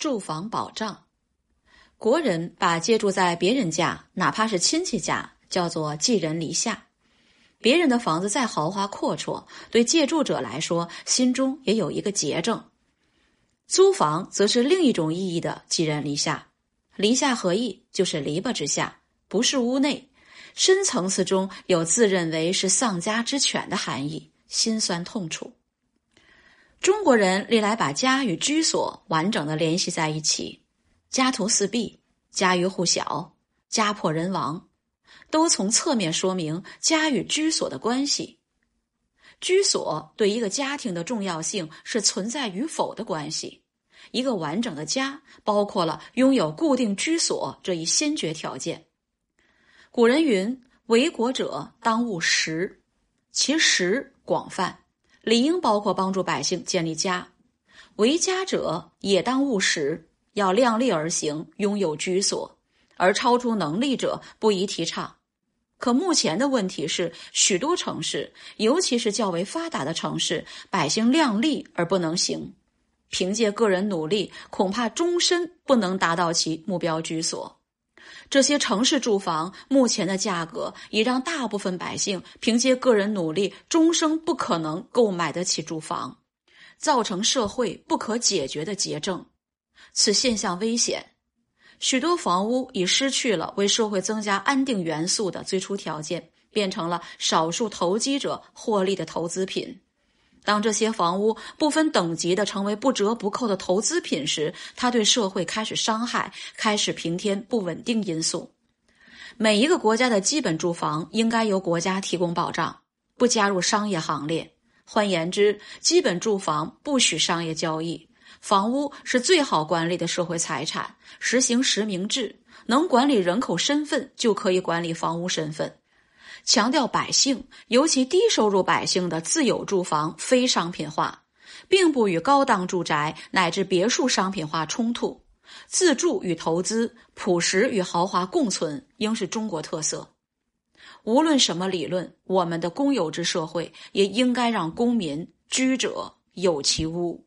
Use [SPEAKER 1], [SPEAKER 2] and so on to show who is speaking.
[SPEAKER 1] 住房保障。国人把借住在别人家，哪怕是亲戚家，叫做寄人篱下。别人的房子再豪华阔绰，对借住者来说，心中也有一个结症。租房则是另一种意义的寄人篱下。篱下何意？就是篱笆之下，不是屋内。深层次中有自认为是丧家之犬的含义，心酸痛楚。中国人历来把家与居所完整的联系在一起，家徒四壁、家喻户晓、家破人亡，都从侧面说明家与居所的关系。居所对一个家庭的重要性是存在与否的关系。一个完整的家包括了拥有固定居所这一先决条件。古人云：“为国者当务实”，其实广泛，理应包括帮助百姓建立家；为家者也当务实，要量力而行，拥有居所，而超出能力者不宜提倡。可目前的问题是，许多城市，尤其是较为发达的城市，百姓量力而不能行，凭借个人努力，恐怕终身不能达到其目标居所。这些城市住房目前的价格，已让大部分百姓凭借个人努力，终生不可能购买得起住房，造成社会不可解决的结症。此现象危险，许多房屋已失去了为社会增加安定元素的最初条件，变成了少数投机者获利的投资品。当这些房屋不分等级的成为不折不扣的投资品时，它对社会开始伤害，开始平添不稳定因素。每一个国家的基本住房应该由国家提供保障，不加入商业行列。换言之，基本住房不许商业交易。房屋是最好管理的社会财产，实行实名制，能管理人口身份就可以管理房屋身份。强调百姓，尤其低收入百姓的自有住房非商品化，并不与高档住宅乃至别墅商品化冲突。自住与投资、朴实与豪华共存，应是中国特色。无论什么理论，我们的公有制社会也应该让公民居者有其屋。